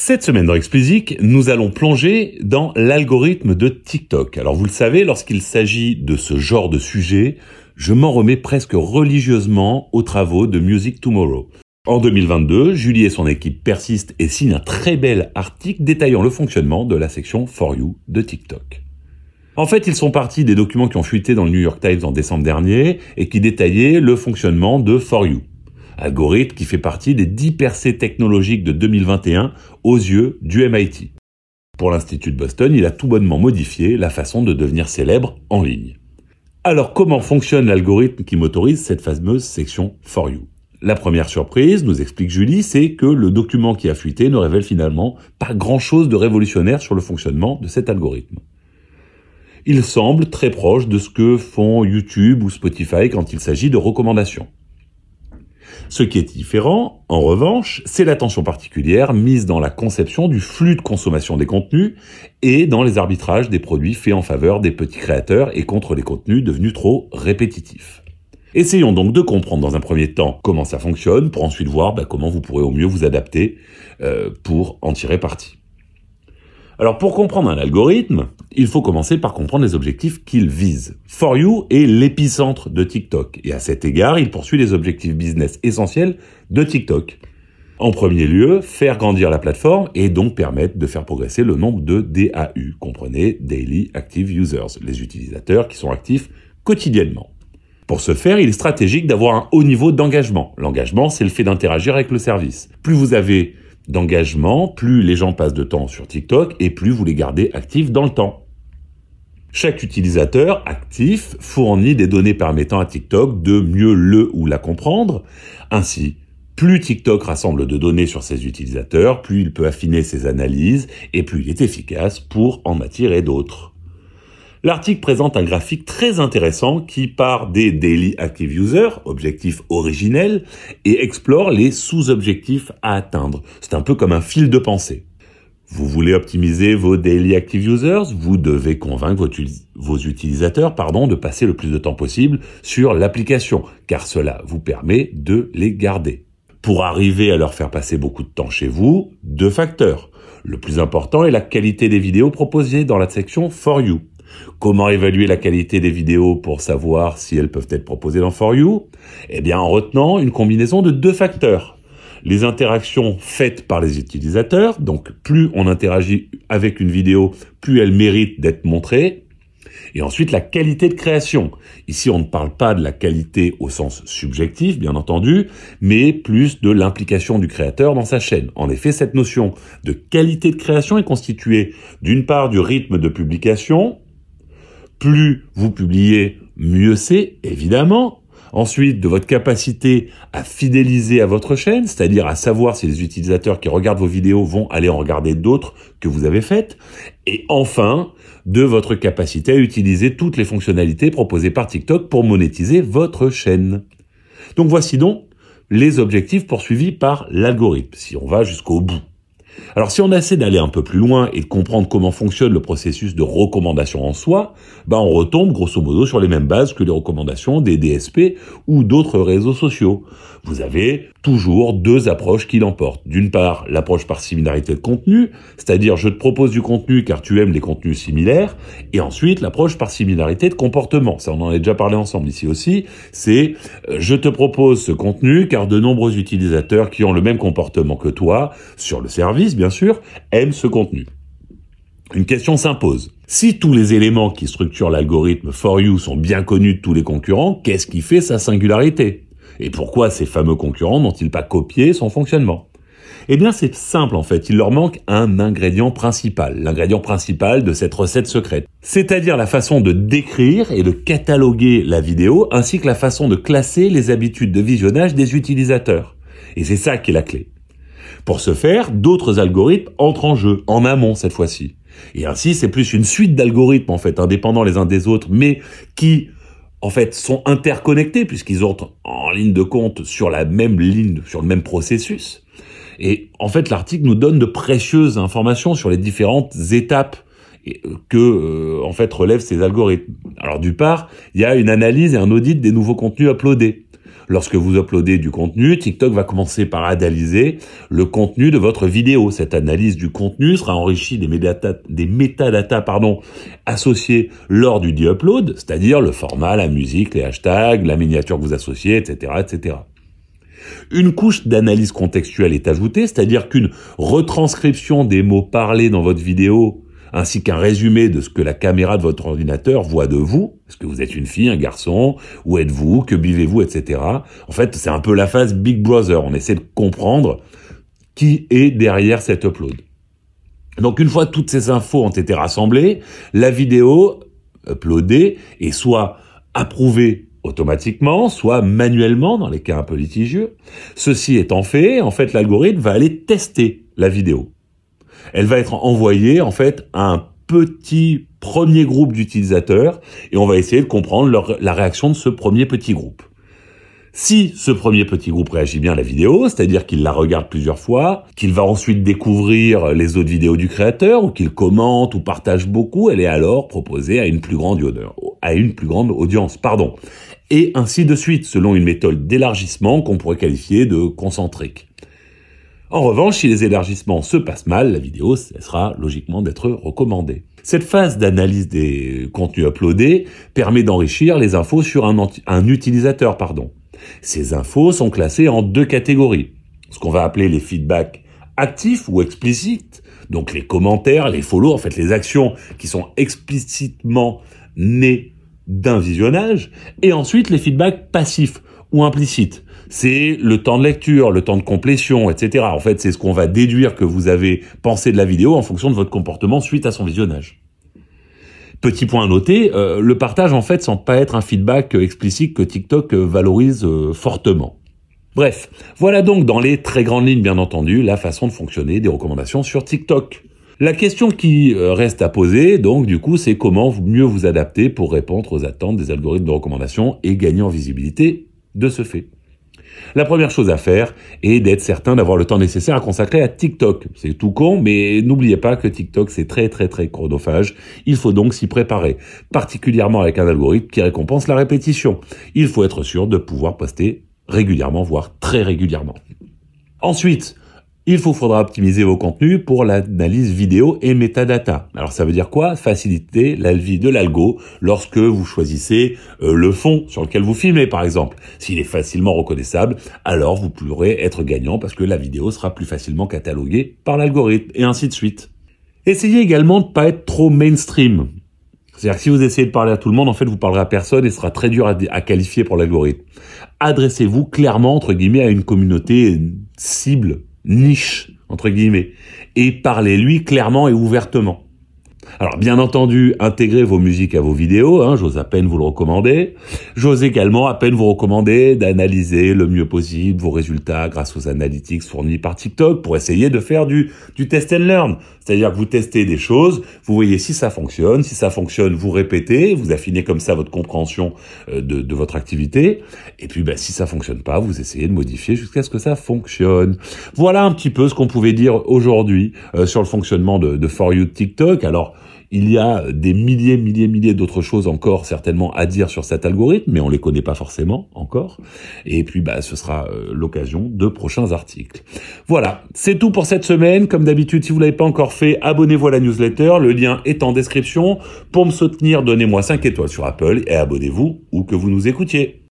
Cette semaine dans Explicit, nous allons plonger dans l'algorithme de TikTok. Alors vous le savez, lorsqu'il s'agit de ce genre de sujet, je m'en remets presque religieusement aux travaux de Music Tomorrow. En 2022, Julie et son équipe persistent et signent un très bel article détaillant le fonctionnement de la section For You de TikTok. En fait, ils sont partis des documents qui ont fuité dans le New York Times en décembre dernier et qui détaillaient le fonctionnement de For You algorithme qui fait partie des 10 percées technologiques de 2021 aux yeux du MIT. Pour l'Institut de Boston, il a tout bonnement modifié la façon de devenir célèbre en ligne. Alors comment fonctionne l'algorithme qui motorise cette fameuse section For You? La première surprise, nous explique Julie, c'est que le document qui a fuité ne révèle finalement pas grand-chose de révolutionnaire sur le fonctionnement de cet algorithme. Il semble très proche de ce que font YouTube ou Spotify quand il s'agit de recommandations. Ce qui est différent, en revanche, c'est l'attention particulière mise dans la conception du flux de consommation des contenus et dans les arbitrages des produits faits en faveur des petits créateurs et contre les contenus devenus trop répétitifs. Essayons donc de comprendre dans un premier temps comment ça fonctionne pour ensuite voir bah, comment vous pourrez au mieux vous adapter euh, pour en tirer parti. Alors pour comprendre un algorithme, il faut commencer par comprendre les objectifs qu'il vise. For You est l'épicentre de TikTok et à cet égard, il poursuit les objectifs business essentiels de TikTok. En premier lieu, faire grandir la plateforme et donc permettre de faire progresser le nombre de DAU, comprenez Daily Active Users, les utilisateurs qui sont actifs quotidiennement. Pour ce faire, il est stratégique d'avoir un haut niveau d'engagement. L'engagement, c'est le fait d'interagir avec le service. Plus vous avez d'engagement, plus les gens passent de temps sur TikTok et plus vous les gardez actifs dans le temps. Chaque utilisateur actif fournit des données permettant à TikTok de mieux le ou la comprendre. Ainsi, plus TikTok rassemble de données sur ses utilisateurs, plus il peut affiner ses analyses et plus il est efficace pour en attirer d'autres. L'article présente un graphique très intéressant qui part des Daily Active Users, objectif originel, et explore les sous-objectifs à atteindre. C'est un peu comme un fil de pensée. Vous voulez optimiser vos Daily Active Users, vous devez convaincre vos utilisateurs pardon, de passer le plus de temps possible sur l'application, car cela vous permet de les garder. Pour arriver à leur faire passer beaucoup de temps chez vous, deux facteurs. Le plus important est la qualité des vidéos proposées dans la section For You. Comment évaluer la qualité des vidéos pour savoir si elles peuvent être proposées dans For You? Eh bien en retenant une combinaison de deux facteurs. Les interactions faites par les utilisateurs, donc plus on interagit avec une vidéo, plus elle mérite d'être montrée. Et ensuite la qualité de création. Ici on ne parle pas de la qualité au sens subjectif, bien entendu, mais plus de l'implication du créateur dans sa chaîne. En effet, cette notion de qualité de création est constituée d'une part du rythme de publication, plus vous publiez, mieux c'est, évidemment. Ensuite, de votre capacité à fidéliser à votre chaîne, c'est-à-dire à savoir si les utilisateurs qui regardent vos vidéos vont aller en regarder d'autres que vous avez faites. Et enfin, de votre capacité à utiliser toutes les fonctionnalités proposées par TikTok pour monétiser votre chaîne. Donc voici donc les objectifs poursuivis par l'algorithme, si on va jusqu'au bout. Alors si on essaie d'aller un peu plus loin et de comprendre comment fonctionne le processus de recommandation en soi, bah on retombe grosso modo sur les mêmes bases que les recommandations des DSP ou d'autres réseaux sociaux. Vous avez toujours deux approches qui l'emportent. D'une part, l'approche par similarité de contenu, c'est-à-dire je te propose du contenu car tu aimes les contenus similaires, et ensuite l'approche par similarité de comportement. Ça, on en a déjà parlé ensemble ici aussi. C'est euh, je te propose ce contenu car de nombreux utilisateurs qui ont le même comportement que toi sur le service, bien sûr, aiment ce contenu. Une question s'impose. Si tous les éléments qui structurent l'algorithme For You sont bien connus de tous les concurrents, qu'est-ce qui fait sa singularité? Et pourquoi ces fameux concurrents n'ont-ils pas copié son fonctionnement? Eh bien c'est simple en fait, il leur manque un ingrédient principal, l'ingrédient principal de cette recette secrète. C'est-à-dire la façon de décrire et de cataloguer la vidéo, ainsi que la façon de classer les habitudes de visionnage des utilisateurs. Et c'est ça qui est la clé. Pour ce faire, d'autres algorithmes entrent en jeu, en amont cette fois-ci. Et ainsi, c'est plus une suite d'algorithmes, en fait, indépendants les uns des autres, mais qui en fait, sont interconnectés puisqu'ils entrent en ligne de compte sur la même ligne, sur le même processus. Et en fait, l'article nous donne de précieuses informations sur les différentes étapes que euh, en fait relèvent ces algorithmes. Alors du part, il y a une analyse et un audit des nouveaux contenus uploadés. Lorsque vous uploadez du contenu, TikTok va commencer par analyser le contenu de votre vidéo. Cette analyse du contenu sera enrichie des métadatas, des pardon, associés lors du upload, c'est-à-dire le format, la musique, les hashtags, la miniature que vous associez, etc., etc. Une couche d'analyse contextuelle est ajoutée, c'est-à-dire qu'une retranscription des mots parlés dans votre vidéo ainsi qu'un résumé de ce que la caméra de votre ordinateur voit de vous. Est-ce que vous êtes une fille, un garçon? Où êtes-vous? Que buvez-vous? Etc. En fait, c'est un peu la phase Big Brother. On essaie de comprendre qui est derrière cet upload. Donc une fois toutes ces infos ont été rassemblées, la vidéo uploadée est soit approuvée automatiquement, soit manuellement dans les cas un peu litigieux. Ceci étant fait, en fait, l'algorithme va aller tester la vidéo elle va être envoyée en fait à un petit premier groupe d'utilisateurs et on va essayer de comprendre la réaction de ce premier petit groupe. Si ce premier petit groupe réagit bien à la vidéo, c'est-à-dire qu'il la regarde plusieurs fois, qu'il va ensuite découvrir les autres vidéos du créateur, ou qu'il commente ou partage beaucoup, elle est alors proposée à une plus grande audience, à une plus grande audience, pardon. Et ainsi de suite, selon une méthode d'élargissement qu'on pourrait qualifier de concentrique. En revanche, si les élargissements se passent mal, la vidéo cessera logiquement d'être recommandée. Cette phase d'analyse des contenus uploadés permet d'enrichir les infos sur un, utilisateur. Pardon. Ces infos sont classées en deux catégories. Ce qu'on va appeler les feedbacks actifs ou explicites, donc les commentaires, les follow, en fait les actions qui sont explicitement nées d'un visionnage, et ensuite les feedbacks passifs ou implicites, c'est le temps de lecture, le temps de complétion, etc. En fait, c'est ce qu'on va déduire que vous avez pensé de la vidéo en fonction de votre comportement suite à son visionnage. Petit point à noter, euh, le partage en fait semble pas être un feedback explicite que TikTok valorise euh, fortement. Bref, voilà donc dans les très grandes lignes bien entendu la façon de fonctionner des recommandations sur TikTok. La question qui euh, reste à poser, donc du coup, c'est comment mieux vous adapter pour répondre aux attentes des algorithmes de recommandation et gagner en visibilité de ce fait. La première chose à faire est d'être certain d'avoir le temps nécessaire à consacrer à TikTok. C'est tout con, mais n'oubliez pas que TikTok c'est très très très chronophage. Il faut donc s'y préparer, particulièrement avec un algorithme qui récompense la répétition. Il faut être sûr de pouvoir poster régulièrement, voire très régulièrement. Ensuite, il vous faudra optimiser vos contenus pour l'analyse vidéo et metadata. Alors ça veut dire quoi? Faciliter la vie de l'algo lorsque vous choisissez euh, le fond sur lequel vous filmez par exemple. S'il est facilement reconnaissable, alors vous pourrez être gagnant parce que la vidéo sera plus facilement cataloguée par l'algorithme et ainsi de suite. Essayez également de ne pas être trop mainstream. C'est-à-dire que si vous essayez de parler à tout le monde, en fait, vous parlerez à personne et ce sera très dur à, à qualifier pour l'algorithme. Adressez-vous clairement, entre guillemets, à une communauté cible niche, entre guillemets, et parlez-lui clairement et ouvertement. Alors bien entendu, intégrez vos musiques à vos vidéos, hein, j'ose à peine vous le recommander. J'ose également à peine vous recommander d'analyser le mieux possible vos résultats grâce aux analytics fournis par TikTok pour essayer de faire du, du test and learn. C'est-à-dire que vous testez des choses, vous voyez si ça fonctionne, si ça fonctionne, vous répétez, vous affinez comme ça votre compréhension euh, de, de votre activité, et puis bah, si ça fonctionne pas, vous essayez de modifier jusqu'à ce que ça fonctionne. Voilà un petit peu ce qu'on pouvait dire aujourd'hui euh, sur le fonctionnement de, de For You TikTok. Il y a des milliers, milliers, milliers d'autres choses encore certainement à dire sur cet algorithme, mais on les connaît pas forcément encore. Et puis, bah, ce sera euh, l'occasion de prochains articles. Voilà, c'est tout pour cette semaine. Comme d'habitude, si vous l'avez pas encore fait, abonnez-vous à la newsletter. Le lien est en description. Pour me soutenir, donnez-moi 5 étoiles sur Apple et abonnez-vous où que vous nous écoutiez.